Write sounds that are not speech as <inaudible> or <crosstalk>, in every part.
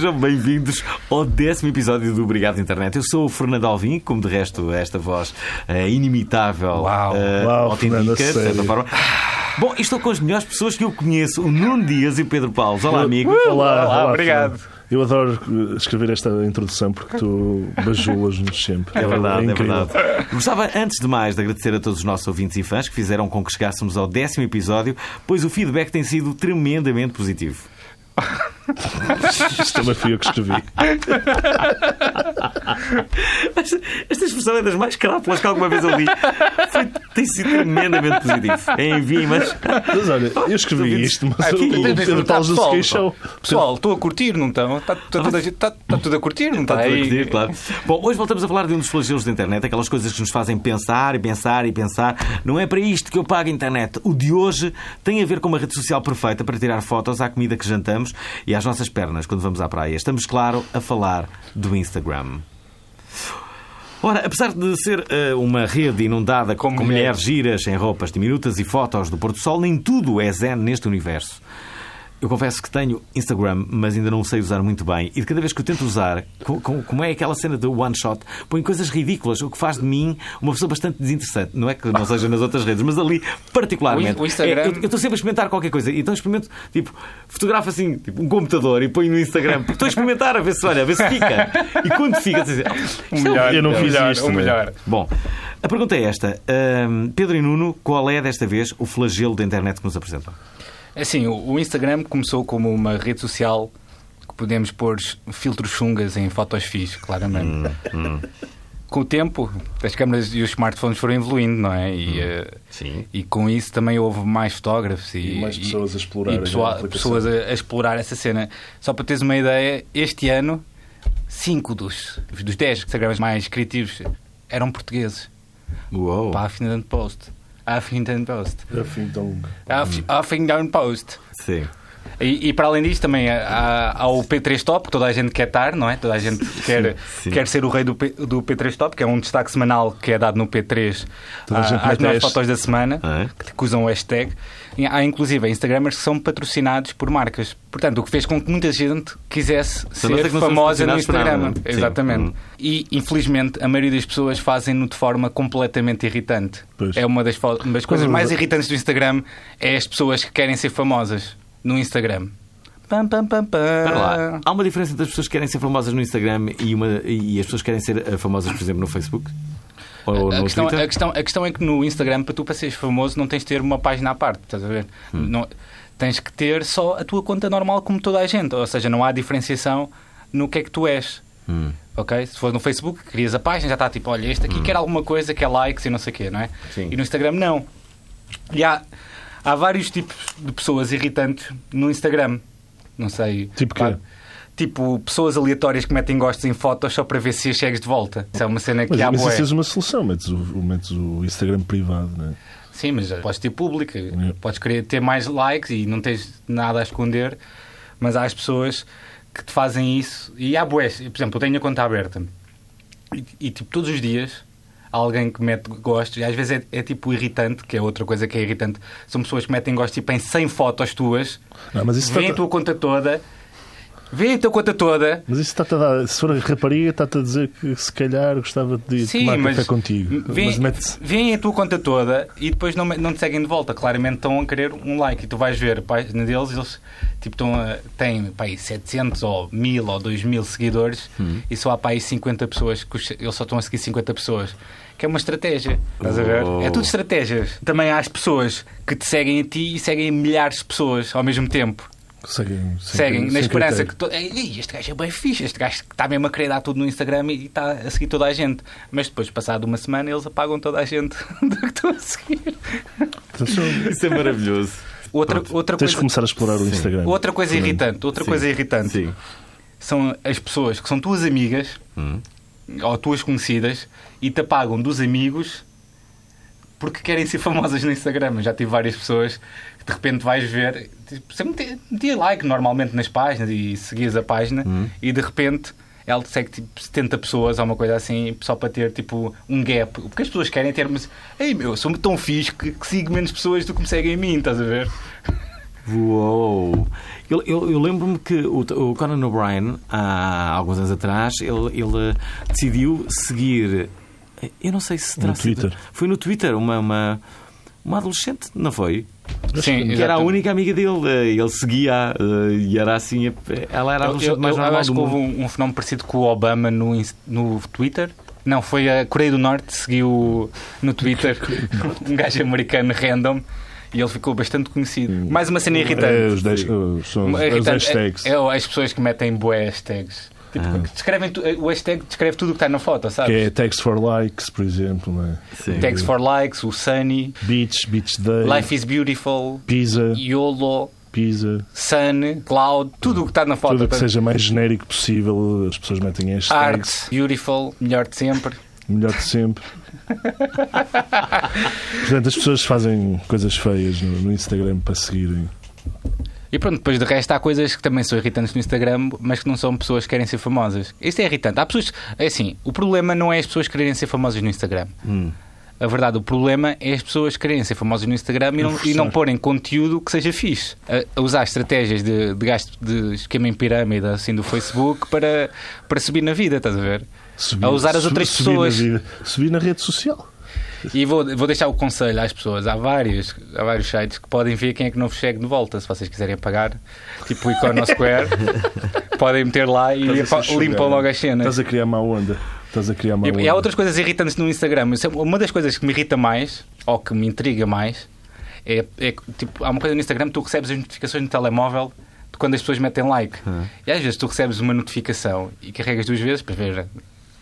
Sejam bem-vindos ao décimo episódio do Obrigado Internet. Eu sou o Fernando Alvim, como de resto esta voz eh, inimitável, Uau. eh, Uau, autêntica, de certa forma. Bom, e estou com as melhores pessoas que eu conheço, o Nuno Dias e o Pedro Paulo. Olá, amigos. Olá, olá, obrigado. Fernando. Eu adoro uh, escrever esta introdução porque tu bajulas-nos sempre. É verdade, é, incrível. verdade. Gostava, antes de mais, de agradecer a todos os nossos ouvintes e fãs que fizeram com que chegássemos ao décimo episódio, pois o feedback tem sido tremendamente positivo. Isto também fui eu que escrevi. Esta, esta expressão é das mais crápulas que alguma vez eu li. Foi- tem sido tremendamente positivo. Enviem, mas. Mas olha, eu escrevi isto, mas Aqui, o, Pedro Paulo já se pessoal, queixou. Pessoal, estou a curtir, não estão? Está toda a gente- está- está tudo a curtir, não está? Está tudo a aí? curtir, claro. Bom, hoje voltamos a falar de um dos flagelos da internet, aquelas coisas que nos fazem pensar e pensar e pensar. Não é para isto que eu pago a internet. O de hoje tem a ver com uma rede social perfeita para tirar fotos à comida que jantamos e às nossas pernas quando vamos à praia. Estamos, claro, a falar do Instagram. Ora, apesar de ser eh, uma rede inundada com, Com mulheres giras em roupas diminutas e fotos do pôr do sol, nem tudo é zen neste universo. Eu confesso que tenho Instagram, mas ainda não o sei usar muito bem. E de cada vez que eu tento usar, co- co- como é aquela cena do one shot, põe coisas ridículas, o que faz de mim uma pessoa bastante desinteressante. Não é que não seja nas outras redes, mas ali particularmente. O- o Instagram- É, eu estou sempre a experimentar qualquer coisa. Então experimento, tipo, fotografo assim, tipo, um computador e ponho no Instagram. Porque estou a experimentar a ver se, olha, a ver se fica. E quando fica, dizer, "Ah, isto é O um melhor, Eu não fiz melhor, isto, O não é? melhor. Bom, a pergunta é esta. Pedro e Nuno, qual é desta vez o flagelo da internet que nos apresentam? Assim, o Instagram começou como uma rede social que podemos pôr filtros chungas em fotos fixe, claramente. Com o tempo, as câmaras e os smartphones foram evoluindo, não é? E, eh, Sim. e com isso também houve mais fotógrafos e, E mais pessoas a explorarem e pessoa- a pessoas a, a explorar essa cena. Só para teres uma ideia, este ano, 5 dos, dos 10 Instagrams mais criativos eram portugueses. Uou. Para a Huffington Post. Huffington Post. Afim, A Huff- Huffington Post. Sim. E, e para além disto, também há, há o P3 Top, que toda a gente quer estar, não é? Toda a gente quer, sim. quer ser o rei do, P, do P3 Top, que é um destaque semanal que é dado no P3 Toda a à- gente às melhores fotos da semana, Ah, é? que usam o hashtag. E há inclusive Instagramers que são patrocinados por marcas. Portanto, o que fez com que muita gente quisesse é ser somos famosa no Instagram. é? Sim. Exatamente. Hum. E infelizmente a maioria das pessoas fazem-no de forma completamente irritante. Pois. É uma das, das coisas mais irritantes do Instagram é as pessoas que querem ser famosas no Instagram. Pam, pam, pam, pam. Há uma diferença entre as pessoas que querem ser famosas no Instagram e, uma, e as pessoas que querem ser eh, famosas, por exemplo, no Facebook? Ou A no questão, Twitter? a, questão, a questão é que no Instagram, para tu para seres famoso, não tens de ter uma página à parte, estás a ver? Hum. Não, tens que ter só a tua conta normal como toda a gente. Ou seja, não há diferenciação no que é que tu és. Hum. Ok? Se for no Facebook, crias a página, já está tipo, olha, este aqui quer alguma coisa, quer likes e não sei o quê, não é? Sim. E no Instagram, não. E há, há vários tipos de pessoas irritantes no Instagram. Não sei. Tipo quê? Pá, Tipo, pessoas aleatórias que metem gostos em fotos só para ver se as segues de volta. Isso é uma cena que Mas, há mas bué. isso é uma solução, metes o, metes o Instagram privado, não é? Sim, mas podes ter público, podes querer ter mais likes e não tens nada a esconder, mas há as pessoas que te fazem isso e há boés. Por exemplo, eu tenho a conta aberta e, e, tipo, todos os dias alguém que mete gostos e às vezes é, é, tipo irritante, que é outra coisa que é irritante. São pessoas que metem gostos tipo em 100 fotos tuas, Não, mas isso vêem a tua conta toda, vêem a tua conta toda. Mas isso está-te a dar. Se for a rapariga, está-te a dizer que se calhar gostava de Sim, tomar mas café contigo. Vêem, Mas a tua conta toda e depois não, não te seguem de volta. Claramente estão a querer um like. E tu vais ver a página deles, eles tipo, estão a, têm pá, aí 700 ou 1000 ou 2000 seguidores e só há para aí 50 pessoas. Que os- eles só estão a seguir 50 pessoas. Que é uma estratégia. Estás a ver? Oh. É tudo estratégias. Também há as pessoas que te seguem a ti e seguem milhares de pessoas ao mesmo tempo. Seguem, Seguem, na esperança critério. que. To... Este gajo é bem fixe, este gajo está mesmo a querer dar tudo no Instagram e está a seguir toda a gente. Mas depois, passado uma semana, eles apagam toda a gente <laughs> do que estão a seguir. Atenção, Isso é maravilhoso. Outra, pronto, outra, Tens de coisa, começar a explorar o Instagram. outra coisa Também. irritante, outra Sim. coisa irritante Sim. são as pessoas que são tuas amigas Hum. ou tuas conhecidas e te apagam dos amigos porque querem ser famosas no Instagram. Já tive várias pessoas que de repente vais ver, tipo, você metia, metia like normalmente nas páginas e seguias a página e de repente ela segue tipo 70 pessoas ou uma coisa assim só para ter tipo um gap. O que as pessoas querem ter, mas ei meu, eu sou tão fixe que, que sigo menos pessoas do que me seguem em mim, estás a ver? Uou! Eu, eu- eu lembro-me que o, o Conan O'Brien, há alguns anos atrás, ele, ele decidiu seguir. Eu não sei se terá No sido- Twitter. Foi no Twitter, uma, uma, uma adolescente, não foi? Sim, Que era a exatamente. única amiga dele. eh, Ele seguia eh, e era assim. Ela era a Eu, adolescente eu, mais eu normal acho do que houve um, um fenómeno parecido com o Obama no, no Twitter. Não, foi a Coreia do Norte, seguiu no Twitter <laughs> um gajo americano random e ele ficou bastante conhecido. Mais uma cena irritante. É, os, os- são os, irritante hashtags. É, é as pessoas que metem bué hashtags. Tipo, Ah. descrevem tu- o hashtag descreve tudo o que está na foto, Que sabes? é Text for Likes, por exemplo. Né? Sim. Tags for likes, o Sunny, Beach, Beach Day, Life is Beautiful, Pizza, YOLO, Pizza. Sun, Cloud, tudo o que está na foto. Tudo o que seja mais genérico possível, as pessoas metem hashtags. Art, Beautiful, melhor de sempre. Melhor de sempre. <laughs> Portanto, as pessoas fazem coisas feias no, no Instagram para seguirem. E pronto, depois de resto há coisas que também são irritantes no Instagram, mas que não são pessoas que querem ser famosas. Isto é irritante. Há pessoas. É assim, o problema não é as pessoas quererem ser famosas no Instagram. Hum. A verdade, o problema é as pessoas quererem ser famosas no Instagram e não, e não porem conteúdo que seja fixe. A, a usar estratégias de, de gasto de esquema em pirâmide assim do Facebook para, para subir na vida, estás a ver? Subir, A usar as outras subir pessoas. Na vida, subir na rede social. E vou, vou deixar o conselho às pessoas. Há vários, há vários sites que podem ver quem é que não vos segue de volta. Se vocês quiserem pagar, tipo o Iconosquare, <laughs> podem meter lá e limpam logo as cenas. Estás a criar má onda. Estás a criar má onda. E, há outras coisas irritantes no Instagram. É Uma das coisas que me irrita mais, ou que me intriga mais, é, é que, tipo, há uma coisa no Instagram que tu recebes as notificações no telemóvel de quando as pessoas metem like. Ah. E às vezes tu recebes uma notificação e carregas duas vezes para ver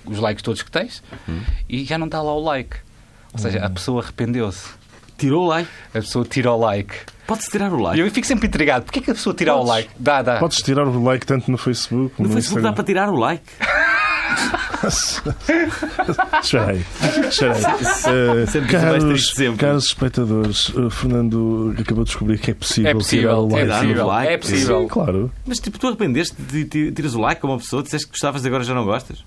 os likes todos que tens e já não está lá o like. Ou seja, a pessoa arrependeu-se. Tirou o like. A pessoa tira o like. Pode-se tirar o E like. eu fico sempre intrigado. Porquê que a pessoa tira o Podes. like? Dá, dá. Podes tirar o like tanto no Facebook como No no, Facebook dá para tirar o like. <laughs> Eh, Sempre mais caros, caros espectadores, o Fernando acabou de descobrir que é possível, É possível, tirar o é like. dar possível, like. é possível. Sim, claro. Mas tipo, tu arrependeste de ti- tiras o like a uma pessoa, disseste que gostavas e agora já não gostas?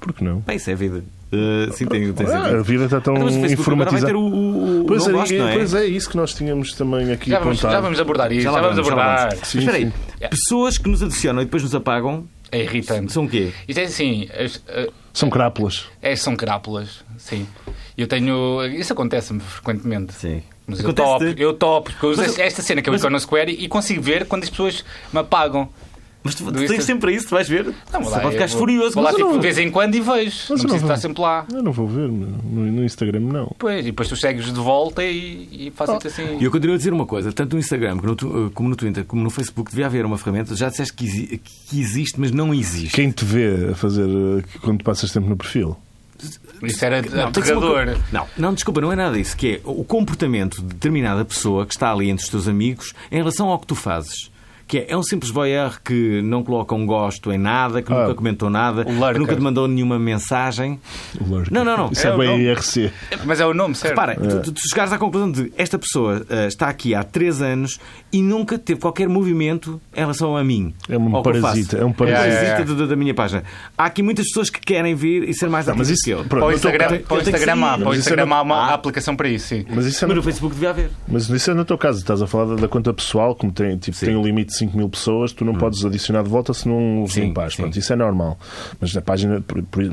Por que não? Bem, isso é vida. Uh, sim, tem, tem Ah, a vida está tão informatizada. o, o, o Pois, é, gosto, é? pois é, isso que nós tínhamos também aqui Já vamos, já vamos abordar isso. Já Já, vamos vamos, já abordar. vamos. Sim, Mas espera aí, sim. pessoas que nos adicionam e depois nos apagam É irritante. são o quê? Isto é assim, as- a- São crápulas. é, são crápulas, sim. Eu tenho. Isso acontece-me frequentemente. Sim. Mas eu topo, eu topo, porque eu uso esta cena que é o mas- Iconosquare e consigo ver quando as pessoas me apagam. Mas tu, tu tens Insta- sempre isso, tu vais ver. Não, Só lá, pode eu ficar vou- furioso. Vou lá tipo, de vez em quando e vejo. Mas não preciso não estar vou. sempre lá. Eu não vou ver no, no- Instagram, não. Pois, e depois tu segues de volta e, e fazes assim. E eu continuo a dizer uma coisa, tanto no Instagram como no, tu- como no Twitter, como no Facebook, devia haver uma ferramenta. Já disseste que, exi- que existe, mas não existe. Quem te vê a fazer eh, quando passas tempo no perfil? Isso era Não, uma Não, não, desculpa, não é nada disso. Que é o comportamento de determinada pessoa que está ali entre os teus amigos em relação ao que tu fazes. Que é, é um simples voyeur que não coloca um gosto em nada, que Ah, nunca comentou nada, que nunca te mandou nenhuma mensagem. Não, não, não. Isso É é, o bem. IRC. Mas é o nome, certo? Repara, tu, tu, tu chegares à conclusão de esta pessoa ah, está aqui há 3 anos e nunca teve qualquer movimento em relação a mim. É um parasita, é um parasita. parasita É, é, é. da- da minha página. Há aqui muitas pessoas que querem vir e ser mais Não, mas isso- que eu. pronto, Para o Instagram, para o há, para o Mas isso Instagram é há uma Ah. aplicação para isso, sim. Mas isso é Mas no, Facebook devia haver. mas isso é no teu caso. Estás a falar da, da conta pessoal, como tem, tipo, tem um limite 5 mil pessoas, tu não podes adicionar de volta se não os Sim, limpares. sim. Isso é normal. Mas na página,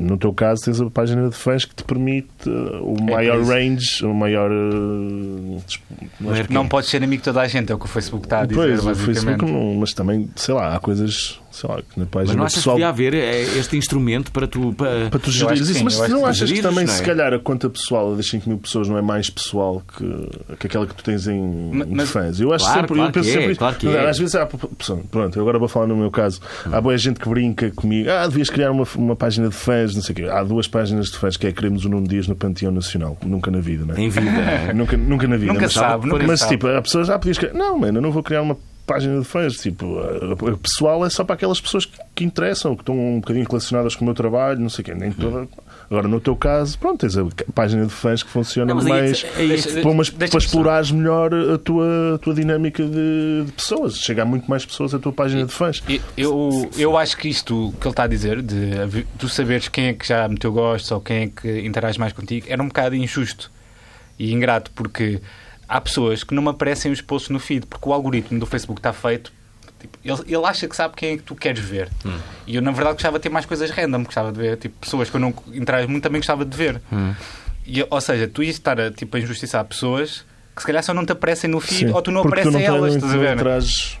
no teu caso, tens a página de fãs que te permite uh, o É maior range, o maior. uh, Não podes ser amigo de toda a gente, é o que o Facebook está a dizer, Pois, o. Facebook não, mas também, sei lá, há coisas. Sei lá, que na Mas não achas pessoal. que devia haver é, este instrumento para tu. Para... Para tu Eu gerires isso, sim, mas eu acho não achas que também, não é? se calhar, a conta pessoal das 5 mil pessoas não é mais pessoal que, que aquela que tu tens em, Ma- em mas- fãs? Eu acho Claro, sempre, claro eu penso que é, sempre isso. claro que Mas, é. Às vezes há. Pronto, agora vou falar no meu caso. Há boa gente que brinca comigo. Ah, devias criar uma, uma página de fãs, não sei o quê. Há duas páginas de fãs que é Queremos o Nuno Dias no Panteão Nacional. Nunca na vida, não é? Em vida. <laughs> Nunca, nunca na vida. Nunca mas, sabe, nunca mas sabe. tipo, a pessoa já podias criar. Não, mano, eu não vou criar uma página de fãs. Tipo, a, a pessoal é só para aquelas pessoas que, que interessam, que estão um bocadinho relacionadas com o meu trabalho, não sei o quê. Nem toda. Agora, no teu caso, pronto, tens a página de fãs que funciona Não, é mais. é Deixa- para, umas- para explorares melhor a tua, a tua dinâmica de, de pessoas. Chega a muito mais pessoas a tua página de fãs. Eu- Eu, acho que isto que ele está a dizer, de tu saberes quem é que já meteu gostos ou quem é que interage mais contigo, era um bocado injusto e ingrato, porque há pessoas que não me aparecem os posts no feed, porque o algoritmo do Facebook está feito. tipo, ele, ele acha que sabe quem é que tu queres ver. E eu, na verdade, gostava de ter mais coisas random. Gostava de ver tipo, pessoas que eu não interajo muito, também gostava de ver. E, ou seja, tu ias estar a, tipo, a injustiçar pessoas que se calhar só não te aparecem no feed Sim, ou tu não apareces a não elas. Estás a ver?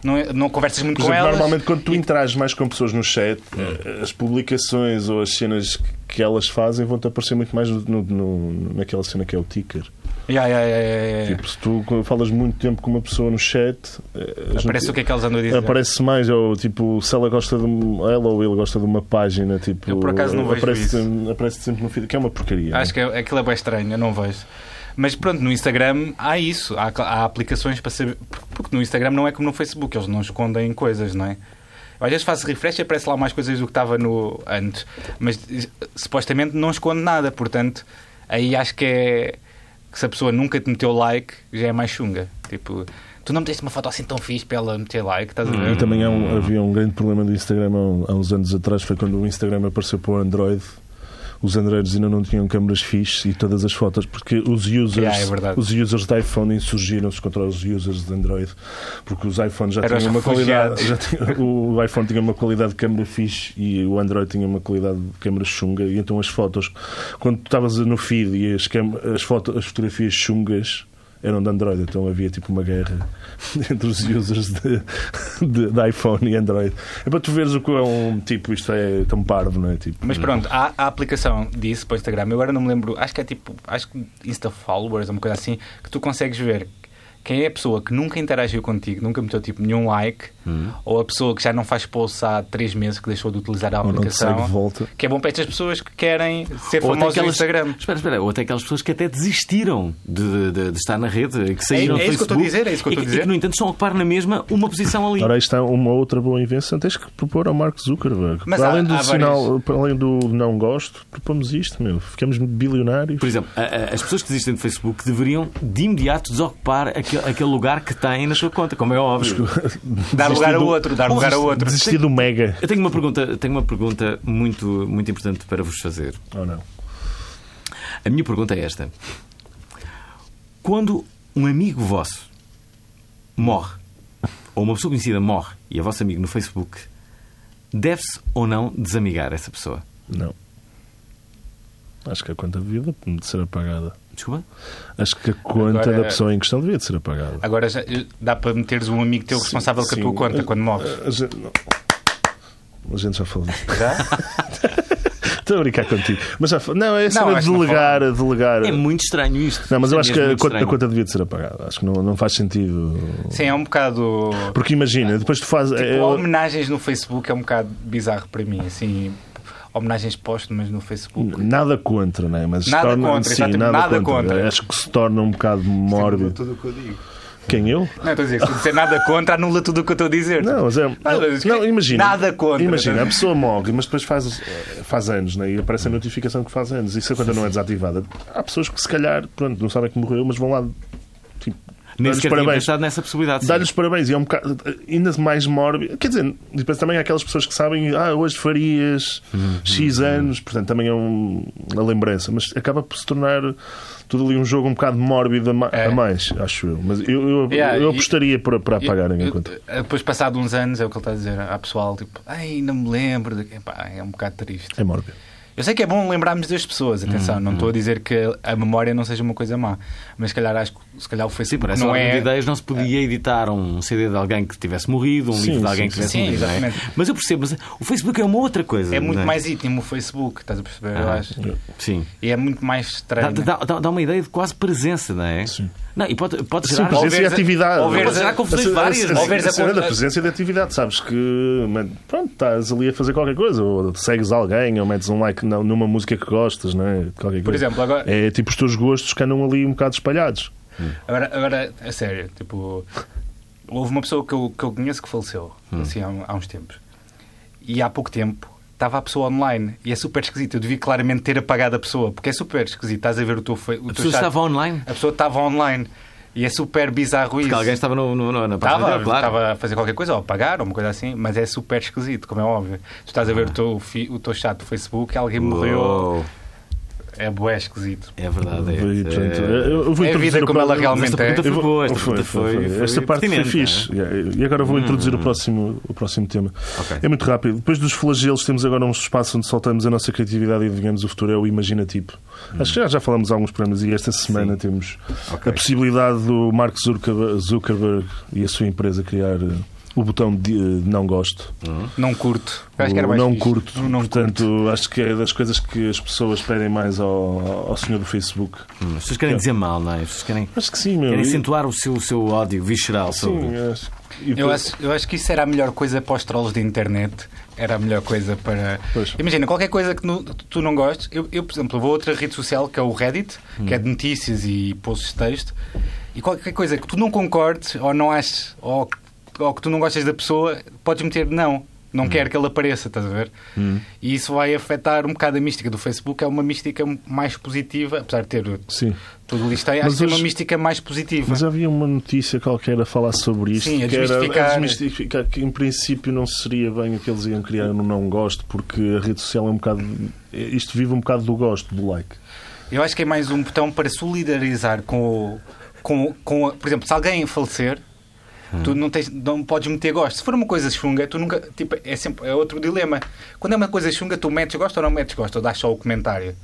Não, é- não conversas muito Por com exemplo, elas. normalmente quando tu interages mais com pessoas no chat, eh, as publicações ou as cenas que elas fazem vão-te aparecer muito mais no, no- naquela cena que é o ticker. Ya, ya, ya. Tipo, se tu falas muito tempo com uma pessoa no chat, eh, Aparece o que é que eles andam a dizer. Aparece mais, ou tipo, se ela gosta de ela ou ele gosta de uma página, tipo, Eu, por acaso, não vejo aparece, isso. aparece sempre no feed, que é uma porcaria. Acho que é- aquilo é bem estranho, eu não vejo. Mas pronto, no Instagram há isso. Há, há aplicações para saber. Porque no Instagram não é como no Facebook, eles não escondem coisas, não é? Às vezes faço refresh e aparece lá mais coisas do que estava no antes. Mas eh, supostamente não esconde nada, portanto, aí acho que é. que se a pessoa nunca te meteu like, já é mais chunga. Tipo, tu não meteste uma foto assim tão fixe para ela meter like, estás a ver? E também há um- havia um grande problema do Instagram há uns anos atrás, foi quando o Instagram apareceu para o Android. Os Androids ainda não tinham câmaras fixes e todas as fotos, porque os users, Yeah, é os users de iPhone insurgiram-se contra os users de Android, porque os iPhones já Eram tinham uma qualidade. <laughs> tinha- o iPhone tinha uma qualidade de câmera fixe e o Android tinha uma qualidade de câmera chunga, e então as fotos, quando tu estavas no feed e as, as, foto- as fotografias chungas eram de Android, então havia tipo uma guerra <laughs> entre os users de, de, de iPhone e Android. É para tu veres o que é um tipo, isto é tão parvo, não é? Tipo, Mas pronto, há a aplicação disso para o Instagram. Eu agora não me lembro, acho que é tipo, acho que Insta Followers, uma coisa assim, que tu consegues ver quem é a pessoa que nunca interagiu contigo, nunca meteu tipo nenhum like, ou a pessoa que já não faz posts há três meses que deixou de utilizar a Ou não te segue aplicação. Que é bom para estas pessoas que querem ser Ou famosas no aquelas, Instagram. Espera, espera, ou até aquelas pessoas que até desistiram de, de- de estar na rede, que saíram É- é do isso que eu estou a Facebook dizer, é isso que eu e estou a e dizer. que, no entanto, estão a ocupar na mesma uma posição ali. Ora, aí está uma outra boa invenção. Tens que propor ao Mark Zuckerberg. Mas para há- além, do sinal, para além do não gosto, propomos isto, meu. Ficamos bilionários. Por exemplo, a- a- as pessoas que existem no Facebook deveriam de imediato desocupar aquele, aquele lugar que têm na sua conta, como é óbvio. Dar lugar a outro, dar lugar a outro. Desistir do Mega. Eu tenho uma pergunta, tenho uma pergunta muito, muito importante para vos fazer. Ou não? A minha pergunta é esta: Quando um amigo vosso morre, ou uma pessoa conhecida morre e é vosso amigo no Facebook, deve-se ou não desamigar essa pessoa? Não. Acho que a conta devia de ser apagada. Desculpa? Acho que a conta Agora- da pessoa em questão devia de ser apagada. Agora já- dá para meteres um amigo teu responsável com a Sim. tua conta quando morres. A, a gente, não. A gente já falou disso. Já? <laughs> Estou a brincar contigo. Mas já. Não, é de não delegar, delegar. É muito estranho isto. Não, mas eu É acho que a conta, a conta devia de ser apagada. Acho que não, não faz sentido. Sim, é um bocado. Porque imagina, depois tu fazes. Tipo, é- homenagens no Facebook é um bocado bizarro para mim, assim, homenagens póstumas no Facebook. Nada contra, né? mas se Nada torna, contra, sim, nada, nada contra. contra. Acho que se torna um bocado mórbido. Tudo o que eu digo. Quem eu? Não, estou a dizer, se dizer nada contra, anula tudo o que eu estou a dizer. Não, mas é. mas Não, imagina. nada contra. Imagina, a pessoa morre, mas depois faz, faz anos, né? e aparece a notificação que faz anos. Isso a conta não é desativada. Há pessoas que se calhar, pronto, não sabem que morreu, mas vão lá. Sequer tinha parabéns. nessa possibilidade. sim. Dar-lhes parabéns e é um bocado ainda mais mórbido. Quer dizer, depois também há aquelas pessoas que sabem, ah, hoje farias X anos, portanto também é um- uma lembrança, mas acaba por se tornar tudo ali um jogo um bocado mórbido a, É. a mais, acho eu. Mas eu, eu, Yeah, eu e- apostaria para, para apagarem a Eu- conta. eu- Depois, passado uns anos, é o que ele está a dizer. Há pessoal tipo, ai, não me lembro. Epá, é um bocado triste. É mórbido. Eu sei que é bom lembrarmos das pessoas, atenção, não estou a dizer que a memória não seja uma coisa má, mas se calhar acho que se calhar o Sim, essa não é. de ideias não se podia editar um CD de alguém que tivesse morrido, um Sim, livro de sim, alguém que sim. tivesse Sim, morrido. é? Mas eu percebo, mas o Facebook é uma outra coisa. É muito não mais íntimo o Facebook, estás a perceber? eu Ah, acho. Sim. E é muito mais estranho. dá, dá- dá uma ideia de quase presença, não é? Sim. Não, e pode, pode Sim, gerar. presença e a- atividade. ou veres confusões A- a- várias. a- é? Ou veres a a cena da conta- presença e da atividade. Sabes que man, pronto, estás ali a fazer qualquer coisa, ou segues alguém, ou metes um like numa música que gostas, não é? Qualquer Por coisa. exemplo, agora, É tipo os teus gostos que andam ali um bocado espalhados. Agora, agora a sério, tipo, houve uma pessoa que eu, que eu conheço que faleceu assim, há, há uns tempos. E há pouco tempo estava a pessoa online e é super esquisito. Eu devia claramente ter apagado a pessoa, porque é super esquisito. Estás a ver o teu, o A teu pessoa chat. estava online. A pessoa estava online e é super bizarro Porque isso. alguém estava no, no- no- na página Estava, claro. estava a fazer qualquer coisa, ou a pagar, ou uma coisa assim, mas é super esquisito, como é óbvio. Tu estás a ver o, teu, fi- o teu chat do Facebook, alguém morreu, Uou, é bué esquisito. É verdade. É, E, portanto, é- eu vou É a introduzir vida o como ela próximo- realmente Esta é. foi Eu vou- boa, esta foi, foi, foi, foi. foi Esta parte foi fixe. E agora vou introduzir o próximo, o próximo tema. É muito rápido. Depois dos flagelos, temos agora um espaço onde soltamos a nossa criatividade e adivinhamos o futuro. É o imaginativo. Acho que já, já falamos alguns programas e esta semana Sim. temos a possibilidade do Mark Zuckerberg, Zuckerberg e a sua empresa criar eh, o botão de eh, não gosto. Não curto. Eu acho que era O mais não curto. O não Portanto, acho que é das coisas que as pessoas pedem mais ao, ao senhor do Facebook. Hum, As pessoas querem dizer mal, não é? As pessoas querem, Acho que sim, meu. querem E- acentuar o seu, o seu ódio visceral sobre. Sim, acho. E Eu depois- acho, eu acho que isso era a melhor coisa para os trolls da internet. Era a melhor coisa para. Pois. Imagina, qualquer coisa que nu- tu não gostes. Eu, eu, por exemplo, vou a outra rede social que é o Reddit, que é de notícias e posts de texto. E qualquer coisa que tu não concordes ou não aches, ou, ou que tu não gostas da pessoa, podes meter não. Não quero que ele apareça, estás a ver? E isso vai afetar um bocado a mística do Facebook. É uma mística mais positiva, apesar de ter Sim. tudo listei, Mas acho que é uma mística mais positiva. Mas havia uma notícia qualquer a falar sobre isto. Sim, a que era desmistificar. a desmistificar que em princípio não seria bem o que eles iam criar no não gosto, porque a rede social é um bocado. Isto vive um bocado do gosto, do like. Eu acho que é mais um botão para solidarizar com o. Com, com a- por exemplo, se alguém falecer, tu não, tens, não podes meter gosto. Se for uma coisa chunga, tu nunca. Tipo, é, sempre, é outro dilema. Quando é uma coisa chunga, tu metes gosto ou não metes gosto, ou dás só o comentário.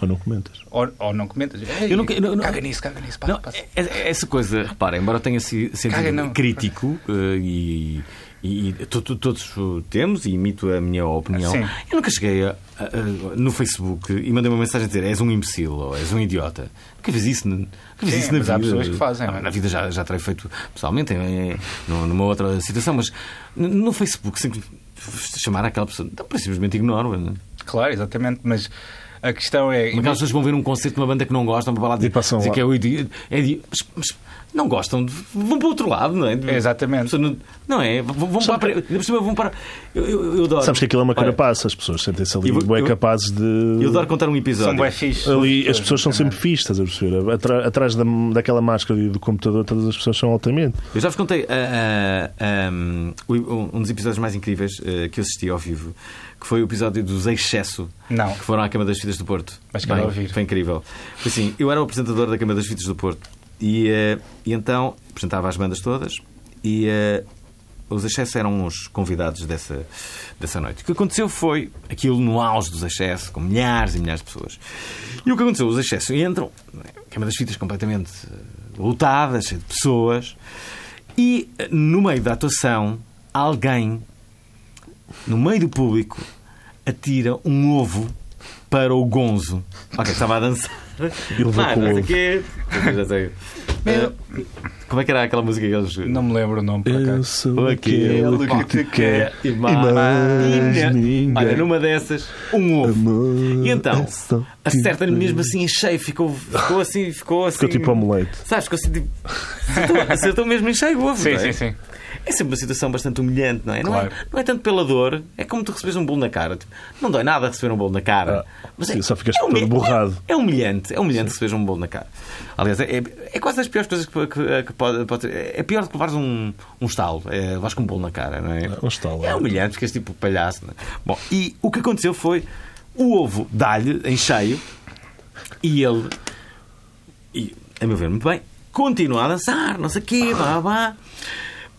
Ou não comentas? Ou, ou não comentas. Ei, Eu nunca- eu não- caga nisso, caga nisso. Passa, Não, passa. é- é- essa coisa, repara, embora eu tenha si- sentido Caga, não. crítico eh, e, e- e to- to- todos o temos e imito a minha opinião, Sim. eu nunca cheguei a- a- a- no Facebook e mandei uma mensagem a dizer és um imbecil ou és um idiota. Nunca fiz isso, nunca fiz Sim, isso na mas vida. há pessoas que fazem, Não, não é? na vida já, já terei feito pessoalmente, em- em- numa outra situação, mas no- Facebook, sem chamar aquela pessoa, então, simplesmente ignoro. não? Claro, exatamente. Mas a questão é. Aquelas pessoas vão ver um concerto de uma banda que não gostam, para lá dizer, E passam dizer lá. que é o idi- é idi- mas, mas não gostam, de- vão para o outro lado, não é? Exatamente. Não, não é? Vão, vão para, cima vão para. Eu, eu, eu adoro. Sabes que aquilo é uma carapaça, as pessoas sentem-se ali Eu bem capazes de. Eu adoro contar um episódio. São bué fixe. Ali, as pessoas são sempre fixes, estás a perceber? Atra- Atrás da, daquela máscara e do computador, todas as pessoas são altamente. Eu já vos contei ah, ah, um, um dos episódios mais incríveis ah, que eu assisti ao vivo, que foi o episódio dos Excesso, Não. que foram à Câmara das Fitas do Porto. Mas Bem, ouvir. Foi incrível. Foi assim, eu era o apresentador da Câmara das Fitas do Porto e, ah, e então apresentava as bandas todas e ah, os Excesso eram os convidados dessa, dessa noite. O que aconteceu foi aquilo no auge dos Excesso, com milhares e milhares de pessoas. E o que aconteceu? Os Excesso entram, a Câmara das Fitas completamente ah, lotada, cheia de pessoas, e eh, no meio da atuação, alguém, no meio do público, atira um ovo para o Gonzo. Ok, estava a dançar. <laughs> E levou Ah, com o não sei ovo. Eu. Eh, Como é que era aquela música que eles. Não me lembro o nome por Eu acaso. sou aquele que te quer E e mais ninguém. Olha, numa dessas, um ovo. Amor E então, é acerta-lhe mesmo assim em cheio, ficou, ficou assim, ficou assim. Ficou tipo omelete. Sabes, ficou assim tipo. Acertou, <laughs> acertou mesmo em cheio o ovo. Sim, é? sim, sim. É sempre uma situação bastante humilhante, não é? Não, Claro. é não é tanto pela dor, é como tu recebes um bolo na cara. Tipo, não dói nada receber um bolo na cara. Ah, mas sim, é, só ficas é todo borrado. É, é humilhante, é humilhante receberes um bolo na cara. Aliás, é, é, é quase das piores coisas que, que- que pode, pode ser. É pior do que levares um, um estalo, é, levares com um bolo na cara, não é? Um estalo, É é. humilhante, ficas tipo palhaço. Não é? Bom, e o que aconteceu foi o ovo dá-lhe em cheio e ele e, a meu ver, muito bem, continua a dançar, não sei o quê, vá, vá.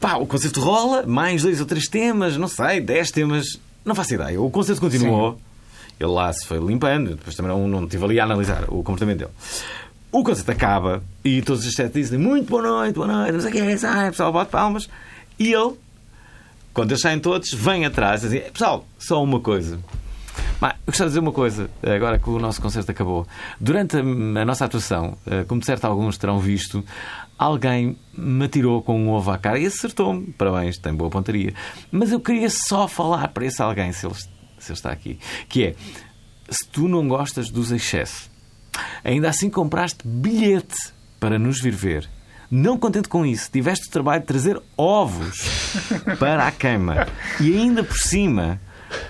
Pá, o concerto rola, mais dois ou três temas, não sei, dez temas, não faço ideia. O concerto continuou. Ele lá se foi limpando, depois também não, não estive ali a analisar o comportamento dele. O concerto acaba e todos os sete dizem muito boa noite, boa noite, não sei o que é, sai, pessoal, bate palmas. E ele, quando eles saem todos, vem atrás e diz: Pessoal, só uma coisa. Mas, eu gostava de dizer uma coisa, agora que o nosso concerto acabou. Durante a, a nossa atuação, eh, como de certo alguns terão visto, alguém me atirou com um ovo à cara e acertou-me. Parabéns, tem boa pontaria. Mas eu queria só falar para esse alguém, se ele, se ele está aqui, que é, se tu não gostas dos excessos, ainda assim compraste bilhete para nos vir ver. Não contente com isso, tiveste o trabalho de trazer ovos <laughs> para a queima. E ainda por cima,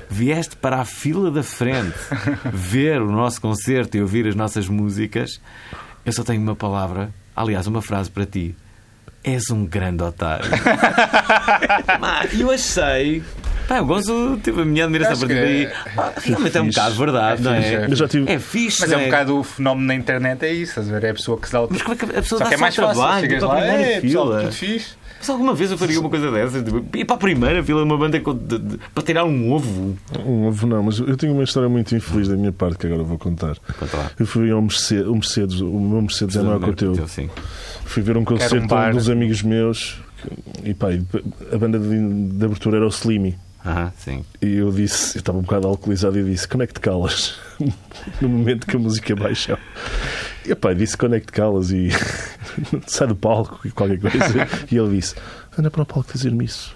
vieste para a fila da frente <laughs> ver o nosso concerto e ouvir as nossas músicas. Eu só tenho uma palavra, aliás, uma frase para ti. És um grande otário. <laughs> Mas eu achei. Pá, o Gonzo teve a minha admiração a Acho partir daí. que- Ah, Realmente é um fixe. bocado verdade, não fixe, é? é já tive. É fixe. Mas é um bocado o fenómeno na internet, é isso, estás a ver? É a pessoa que se dá o Mas como é que a pessoa Só dá que é mais fácil, trabalho? chegas para a lá, é, pessoal, fila? tudo fixe. Mas alguma vez eu faria uma coisa dessas? Tipo, ir para a primeira fila de uma banda com- de- de- para tirar um ovo? Um ovo não, mas eu tenho uma história muito infeliz da minha parte que agora vou contar. Conta lá. Eu fui ao Mercedes, o Mercedes, o meu Mercedes é maior que o teu. Sim. Fui ver um um concerto bar. dos amigos meus e pá, a banda de, de abertura era o Slimy. Aham, sim. E eu disse, eu estava um bocado alcoolizado e disse: Como é que te calas? <laughs> no momento que a música baixa. E pá, disse: Quando é que te calas? E <laughs> sai do palco e qualquer coisa. <laughs> E ele disse: Anda para o palco dizer-me isso.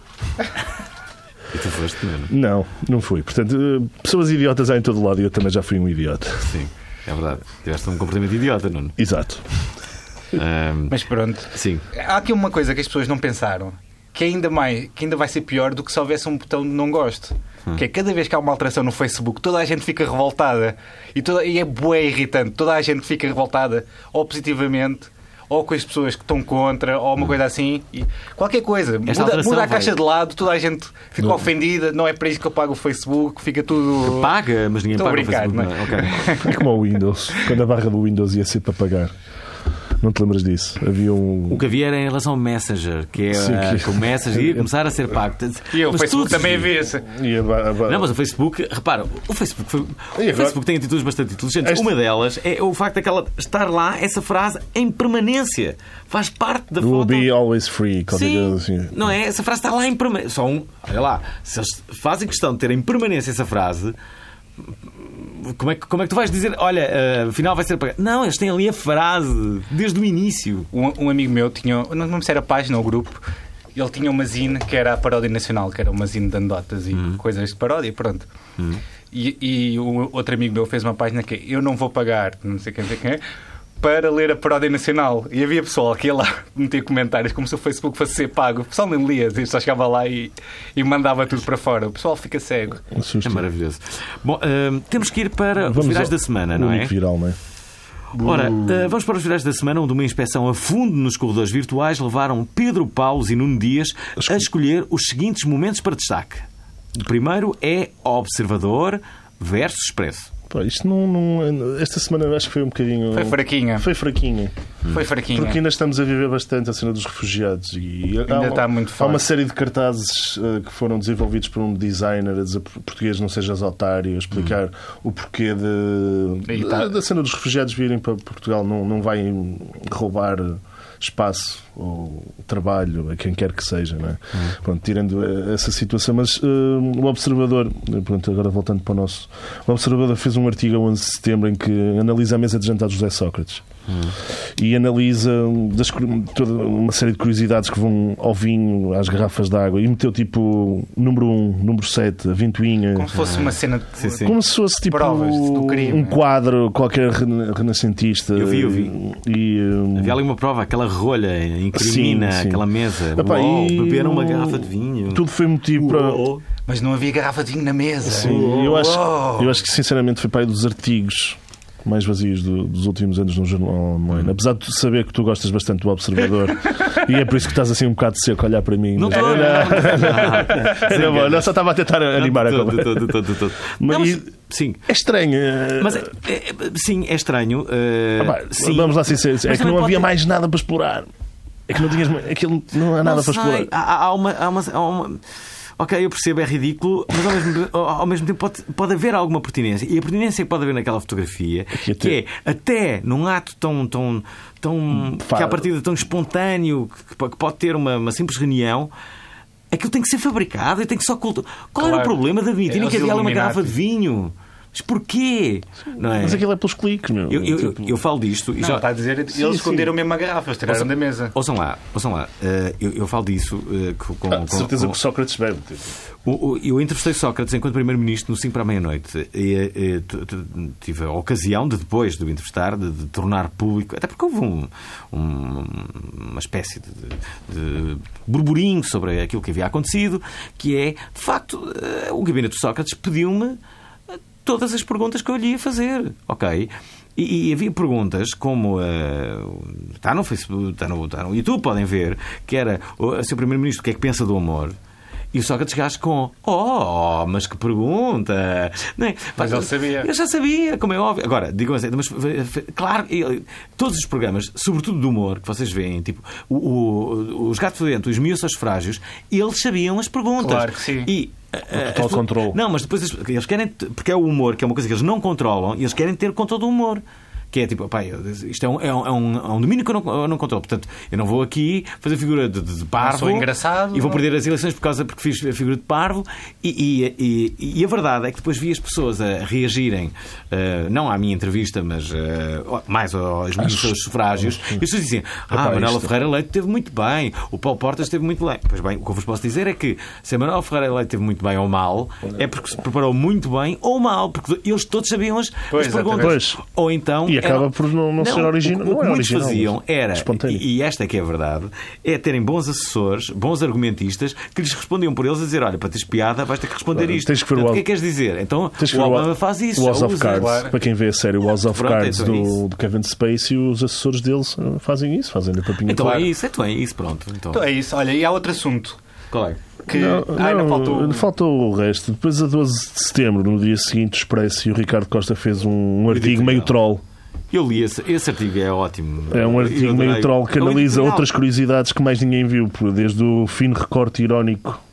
E tu foste mesmo. Não, não fui. Portanto, eh, pessoas idiotas há em todo lado e eu também já fui um idiota. Sim, é verdade. Tiveste um comportamento idiota, Nuno. Exato. Ahm, Mas pronto. sim. Há aqui uma coisa que as pessoas não pensaram. Que ainda, mais, que ainda vai ser pior do que se houvesse um botão de não gosto. Que é cada vez que há uma alteração no Facebook, toda a gente fica revoltada. E, toda, e é bué irritante. Toda a gente fica revoltada, ou positivamente, ou com as pessoas que estão contra, ou uma coisa assim. E qualquer coisa. Muda, muda a vai- caixa de lado, toda a gente fica ofendida. Não é para isso que eu pago o Facebook, fica tudo. Paga, mas ninguém Estou a paga brincar, o Facebook. não é? não é? Ok. É como o Windows. Quando a barra do Windows ia ser para pagar. Não te lembras disso? Havia um. O que havia era em relação ao Messenger, que é Sim, que- que o Messenger ia começar a ser pago. <laughs> E o Mas Facebook tudo também havia esse. Não, mas o Facebook, repara, o Facebook, foi- o agora? Facebook tem atitudes bastante inteligentes. Este- Uma delas é o facto daquela estar lá, essa frase, em permanência. Faz parte da Will foto. be always free. Sim, assim. não é? Essa frase está lá em permanência. Só um. Olha lá, se eles fazem questão de ter em permanência essa frase, como é que, como é que tu vais dizer, olha, eh, afinal vai ser pagado? Não, eles têm ali a frase desde o início. Um, um amigo meu tinha, não me lembro se era a página ou o grupo, ele tinha uma zine que era a paródia nacional, que era uma zine de anedotas e coisas de paródia, pronto. E, e o outro amigo meu fez uma página que é Eu não vou pagar, não sei quem, não sei quem é, para ler a paródia nacional. E havia pessoal que ia lá <laughs> meter comentários como se o Facebook fosse ser pago. O pessoal nem lia, só chegava lá e, e mandava tudo para fora. O pessoal fica cego. Um susto. É maravilhoso. Bom, eh, temos que ir para os Vamos virais ao- da semana, não é? viral, não é? Ora, eh, vamos para os virais da semana, onde uma inspeção a fundo nos corredores virtuais levaram Pedro Paulos e Nuno Dias a escolher os seguintes momentos para destaque. O primeiro é Observador versus Expresso. Pá, isto não, não- Esta semana acho que foi um bocadinho. Foi fraquinha. Foi fraquinha. Foi fraquinha. Porque ainda estamos a viver bastante a cena dos refugiados e há Ainda uma, está muito Há forte. uma série de cartazes eh, que foram desenvolvidos por um designer a dizer "Por- português não sejas otário, a explicar o porquê de, tá- da cena dos refugiados virem para Portugal. Não, não vai roubar espaço ou trabalho a quem quer que seja, não é? Pronto, tirando eh, essa situação, mas eh, o Observador, eh, pronto, agora voltando para o nosso, o Observador fez um artigo a 11 de setembro em que analisa a mesa de jantar de José Sócrates e analisa das, toda uma série de curiosidades que vão ao vinho, às garrafas de água e meteu tipo número 1, número 7, a ventoinha. Como se fosse uma cena de... Sim, sim. Como se fosse tipo Provas do crime. um quadro qualquer rena- renascentista. Eu vi, eu vi. E, hum, Havia ali uma prova, aquela rolha incrimina Sim, sim. aquela mesa. Epá, Uou, e beberam uma garrafa de vinho. Tudo foi motivo para. Mas não havia garrafa de vinho na mesa. Sim, eu, acho, Uou. eu acho que sinceramente foi para aí dos artigos mais vazios do- dos últimos anos no Jornal Online. Apesar de saber que tu gostas bastante do Observador <laughs> e é por isso que estás assim um bocado seco a olhar para mim. Não mas- estou, não. Não, <laughs> bom, não, só estava a tentar animar a De todo, conversa. de todo. Mas Não, mas- Sim. É estranho. eh, Mas é- é- sim, é estranho. eh, ah, pá, sim. Vamos lá ser sinceros. É que não havia ter- mais nada para explorar. É que não tinhas. Aquilo não há nada Não para sei. explorar. Há, há uma, há uma, há uma- Ok, eu percebo, é ridículo, mas ao mesmo, ao- mesmo tempo pode, pode haver alguma pertinência. E a pertinência que pode haver naquela fotografia, Que que, até- é até num ato tão. tão, tão que à partida tão espontâneo, que, que pode ter uma, uma simples reunião. Aquilo tem que ser fabricado e tem que só culto. Qual era o Claro. problema de admitirem É, que havia ali uma garrafa de vinho? Mas porquê? Não é? Mas aquilo é pelos cliques, meu. eu, eu, eu, Tipo, eu falo disto e Não, já, está a dizer, Sim, eles sim. esconderam mesmo a garrafa, eles tiraram da mesa. Ouçam lá, ouçam lá. Eh, eu, eu falo disso eh, com, com, ah, de com- certeza com- que o Sócrates bebe. Tipo. o- o- Eu entrevistei Sócrates enquanto Primeiro-Ministro no 5 para a meia-noite. E, eh, t- t- Tive a ocasião de, depois de o entrevistar, de, de tornar público, até porque houve um- um- uma espécie de, de burburinho sobre aquilo que havia acontecido, que é, de facto, eh, o gabinete de Sócrates pediu-me eh, todas as perguntas que eu lhe ia fazer, ok? E, e havia perguntas como eh, está no Facebook, está no, está no YouTube, podem ver, que era o seu primeiro-ministro o que é que pensa do amor. E o Sócrates gasta com Oh, mas que pergunta! Não é? Mas ele sabia. Eu já sabia, como é óbvio. Agora, digam assim, mas eh, claro, ele- todos os programas, sobretudo do humor, que vocês veem, tipo o, o- os gatos dentro, os miúços frágios, eles sabiam as perguntas. Claro que sim. E, eh, total as controle. Não, mas depois eles querem, porque é o humor, que é uma coisa que eles não controlam, e eles querem ter controle do humor. Que é tipo, pá, isto é um, é um, é um- é um domínio que eu não, eu não controlo. Portanto, eu não vou aqui fazer figura de, de, parvo. sou engraçado. E vou perder as eleições por causa porque fiz a figura de parvo. E, e- e- e a verdade é que depois vi as pessoas a reagirem, eh, não à minha entrevista, mas eh, mais aos meus seus sufrágios. E as pessoas dizem: Ah, Manuela isto- Ferreira Leite teve muito bem, o Paulo Portas esteve muito bem. Pois bem, o que eu vos posso dizer é que se a Manuela Ferreira Leite teve muito bem ou mal, é porque se preparou muito bem ou mal, porque eles todos sabiam as, Pois, as perguntas. Ou então. E acaba por não- não ser original. O, Não o que é muitos original, faziam era, espontâneo. e, e esta é que é a verdade, é terem bons assessores, bons argumentistas, que lhes respondiam por eles a dizer: olha, para teres piada, vais ter que responder Claro, isto. tens que ver Portanto, o- que é que queres dizer? Então, Tens o Obama faz isso. O House já of. Cards, claro. para quem vê a série, o House of Pronto, Cards então é do, do Kevin Spacey, os assessores deles eh, fazem isso, fazem-lhe papinha Então clara. é isso, então é isso, pronto. Então, Então é isso, olha, e há outro assunto. qual é? Que... Não, Ai, não, não, faltou. faltou o resto. Depois, a 12 de setembro, no dia seguinte, o Expresso e o Ricardo Costa fez um, um artigo meio troll. Eu li esse, esse artigo, é ótimo. É um artigo meio troll que É analisa outras curiosidades que mais ninguém viu, desde o fino recorte irónico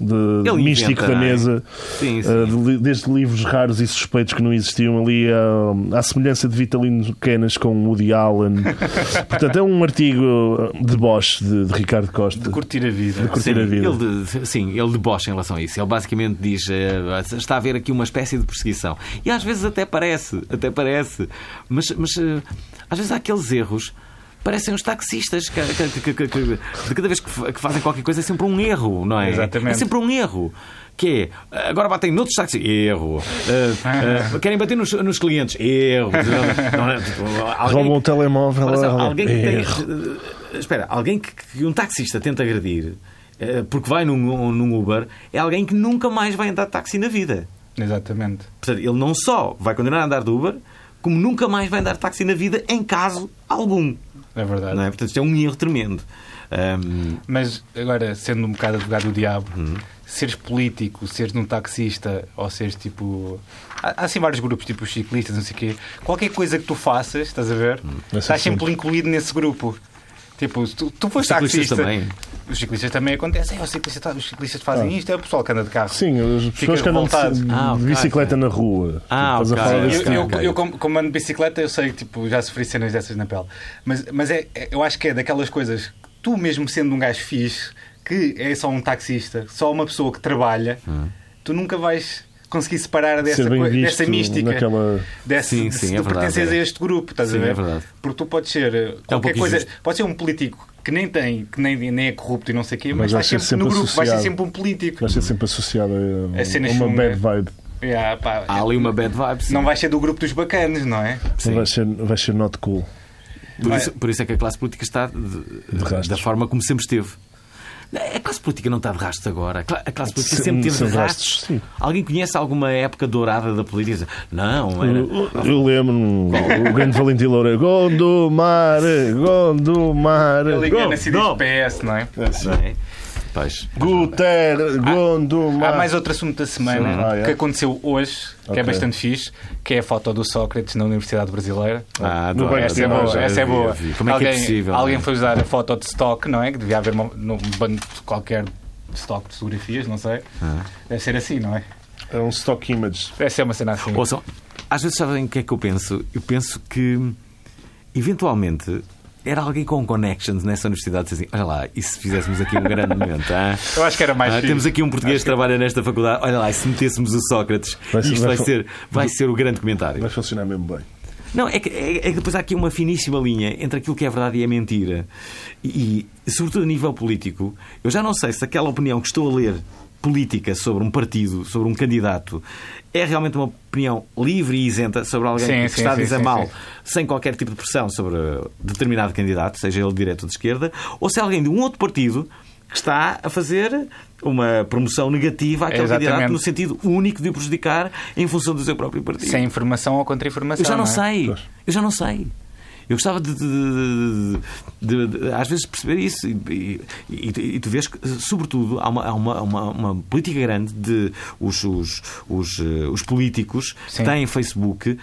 de, místico inventa, da não é? mesa, Sim, sim. eh, de desde livros raros e suspeitos que não existiam ali, à, à semelhança de Vitalino Canas com Woody Allen. <laughs> Portanto, é um artigo de Bosch de, de Ricardo Costa. Curtir a vida. curtir Sim, a vida. Ele, de- sim, ele debocha em relação a isso. Ele basicamente diz eh, está a haver aqui uma espécie de perseguição. E às vezes até parece, até parece. Mas, mas eh, às vezes há aqueles erros. Parecem os taxistas que, que- que- que- que- de cada vez que, fa- que fazem qualquer coisa é sempre um erro, não é? Exatamente. É sempre um erro. Que é, agora batem noutros táxis, erro. Eh, eh, querem bater nos, nos clientes, erro. É? Tipo, alguém- Roubam o telemóvel. Alguém que tem. Erro. eh, Espera, alguém que, que um taxista tenta agredir eh, porque vai num, num Uber é alguém que nunca mais vai andar de táxi na vida. Exatamente. Portanto, ele não só vai continuar a andar de Uber, como nunca mais vai andar de táxi na vida em caso algum. É verdade. Não é? Portanto, isto é um erro tremendo. Ahm, Mas agora, sendo um bocado advogado do diabo, Hum. seres político, seres um taxista ou seres tipo. Há, há assim vários grupos, tipo os ciclistas, não sei o quê. Qualquer coisa que tu faças, estás a ver? É Estás sempre. incluído nesse grupo. Tipo, se tu, tu os foste ciclistas taxista. também. Os ciclistas também acontecem. É, os, ciclistas, os ciclistas fazem Ah. isto, é o pessoal que anda de carro. Sim, as pessoas que andam de, Ah, ok, bicicleta na rua. Ah, Estás a ok. falar Eu- Eu, tipo. eu, como, ando de bicicleta, eu sei que tipo, já sofri cenas dessas na pele. Mas, mas é, é- eu acho que é daquelas coisas que tu, mesmo sendo um gajo fixe, que é só um taxista, só uma pessoa que trabalha, tu nunca vais conseguir separar dessa, Ser bem coi- visto dessa mística. naquela- Desse, Sim, sim, se é tu verdade, pertences é. a este grupo, estás Sim, a ver? é verdade. Porque tu podes ser uh, qualquer pouco coisa, injusto. pode ser um político que nem tem, que nem, nem é corrupto e não sei o quê, Mas mas, vai sempre, sempre no grupo, vais ser sempre um político. Vai ser sempre associado a, A uma chunga. bad vibe. Yeah, pá, há ali uma bad vibe. sim. Não vais ser do grupo dos bacanas, não é? Sim. Vai ser, vai ser not cool. Por, isso, por isso é que a classe política está de- da forma como sempre esteve. A classe política não está de rastros agora. A cla- a classe política Sem- sempre teve rastros. Alguém conhece alguma época dourada da política? Não, era. Eu, eu lembro-me o grande Valentim Loura Gondomar, Gondomar Ele engana se diz. PS, não é? É? Pois. Guterres, Gondomar Há mais outro assunto da semana Sim. Ah, é? que aconteceu hoje, que é Ok. bastante fixe, que é a foto do Sócrates na Universidade Brasileira. Ah, No adoro, Essa é adoro, boa, essa é boa. vi. Como é que alguém, é possível? Alguém não é? foi usar a foto de stock, não é? Que devia haver num banco qualquer stock de fotografias, não sei. Ah. Deve ser assim, não é? É um stock image. Deve ser uma cena assim. Ouçam, às vezes sabem o que é que eu penso? Eu penso que, eventualmente, era alguém com connections nessa universidade dizer assim, olha lá, e se fizéssemos aqui um grande momento? ah? <laughs> Eu acho que era mais Ah, temos aqui um português que trabalha nesta faculdade. Olha lá, e se metêssemos o Sócrates, Vai ser- isto vai vai ser, vai ser o grande comentário. Vai funcionar mesmo bem. Não, é que, é, é que depois há aqui uma finíssima linha entre aquilo que é verdade e é mentira. E, e, sobretudo a nível político, eu já não sei se aquela opinião que estou a ler política sobre um partido, sobre um candidato, é realmente uma opinião livre e isenta sobre alguém Sim, que sim, está a dizer sim, mal, sim. sem qualquer tipo de pressão sobre determinado candidato, seja ele de direita ou de esquerda, ou se é alguém de um outro partido que está a fazer uma promoção negativa àquele Exatamente. candidato no sentido único de o prejudicar em função do seu próprio partido. Sem informação ou contra-informação. Eu já não, é? sei. Pois. Eu já não sei. Eu gostava de, de- de- de- às vezes perceber isso e, e- e- tu vês que, sobretudo, há uma, há uma, uma, uma política grande de os, os, os, eh, os políticos Sim. que têm Facebook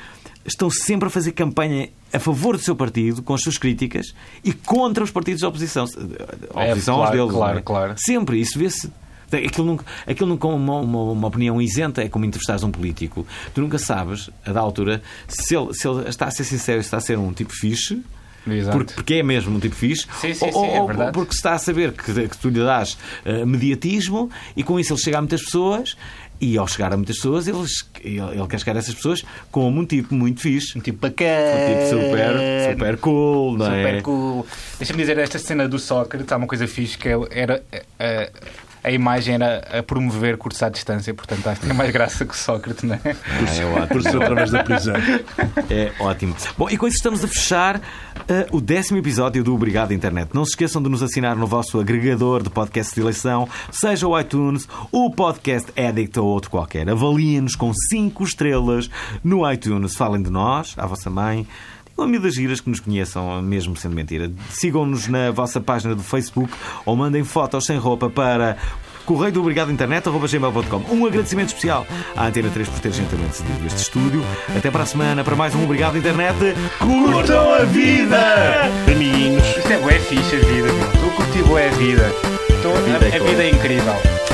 estão sempre a fazer campanha a favor do seu partido, com as suas críticas, e contra os partidos de oposição. A É, oposição aos claro, deles. claro, não é? claro. Sempre, isso vê-se. Aquilo nunca, aquilo nunca é uma, uma, uma opinião isenta, é como entrevistares um político. Tu nunca sabes, a da altura, se ele, se ele está a ser sincero e está a ser um tipo fixe, porque, porque é mesmo um tipo fixe, Sim, sim, ou, sim, é porque está a saber que, que tu lhe dás eh, mediatismo e com isso ele chega a muitas pessoas e ao chegar a muitas pessoas ele, ele, ele quer chegar a essas pessoas como um tipo muito fixe. Um tipo Um bacana. tipo super, super cool, não é? Super cool. Deixa-me dizer, esta cena do Sócrates há uma coisa fixe que é- era. A, a imagem era a promover cursos à distância, portanto acho que tem mais graça que o Sócrates, não é? Ah, é ótimo. Através da prisão. É ótimo. Bom, e com isso estamos a fechar eh, o décimo episódio do Obrigado Internet. Não se esqueçam de nos assinar no vosso agregador de podcast de eleição, seja o iTunes, o Podcast Addict ou outro qualquer. Avaliem-nos com 5 estrelas no iTunes. Falem de nós, à vossa mãe. A miúdas giras que nos conheçam, mesmo sendo mentira. Sigam-nos na vossa página do Facebook ou mandem fotos sem roupa para correio do obrigado internet.gmail.com. Um agradecimento especial à Antena 3 por ter gentilmente cedido este estúdio. Até para a semana para mais um Obrigado Internet. Curtam a vida! Amiguinhos. Isto é bué fixe a vida, meu. Estou a curtir bué a vida. Estou, vida é a, a vida é incrível.